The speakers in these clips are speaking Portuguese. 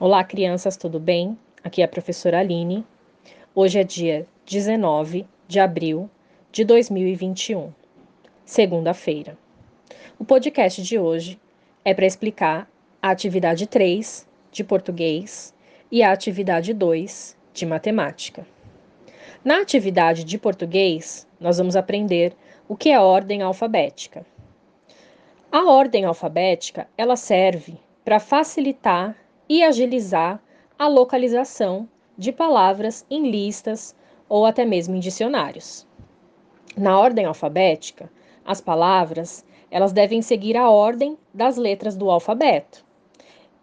Olá, crianças, tudo bem? Aqui é a professora Aline. Hoje é dia 19 de abril de 2021, segunda-feira. O podcast de hoje é para explicar a atividade 3 de português e a atividade 2 de matemática. Na atividade de português, nós vamos aprender o que é ordem alfabética. A ordem alfabética, ela serve para facilitar e agilizar a localização de palavras em listas ou até mesmo em dicionários. Na ordem alfabética, as palavras elas devem seguir a ordem das letras do alfabeto.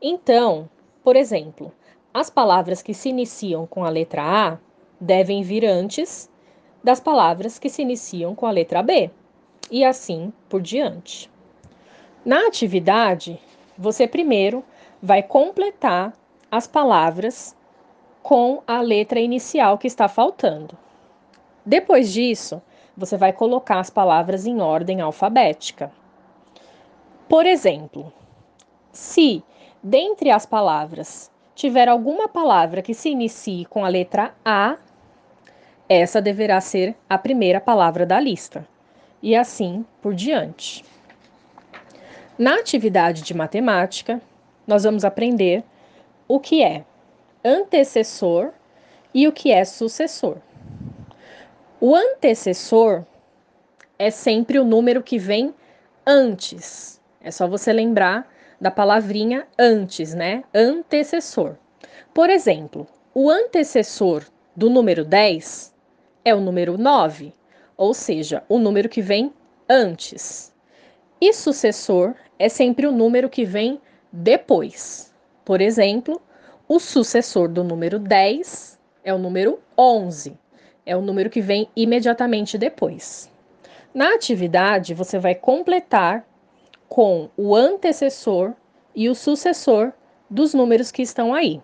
Então, por exemplo, as palavras que se iniciam com a letra A devem vir antes das palavras que se iniciam com a letra B, e assim por diante. Na atividade, você primeiro vai completar as palavras com a letra inicial que está faltando. Depois disso, você vai colocar as palavras em ordem alfabética. Por exemplo, se dentre as palavras tiver alguma palavra que se inicie com a letra A, essa deverá ser a primeira palavra da lista, e assim por diante. Na atividade de matemática, nós vamos aprender o que é antecessor e o que é sucessor. O antecessor é sempre o número que vem antes. É só você lembrar da palavrinha antes, né? Antecessor. Por exemplo, o antecessor do número 10 é o número 9, ou seja, o número que vem antes. E sucessor é sempre o número que vem depois. Por exemplo, o sucessor do número 10 é o número 11, é o número que vem imediatamente depois. Na atividade, você vai completar com o antecessor e o sucessor dos números que estão aí.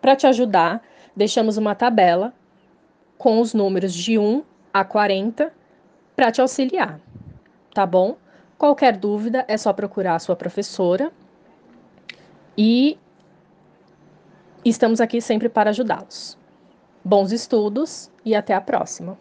Para te ajudar, deixamos uma tabela com os números de 1 a 40 para te auxiliar, tá bom? Qualquer dúvida é só procurar a sua professora e estamos aqui sempre para ajudá-los. Bons estudos e até a próxima!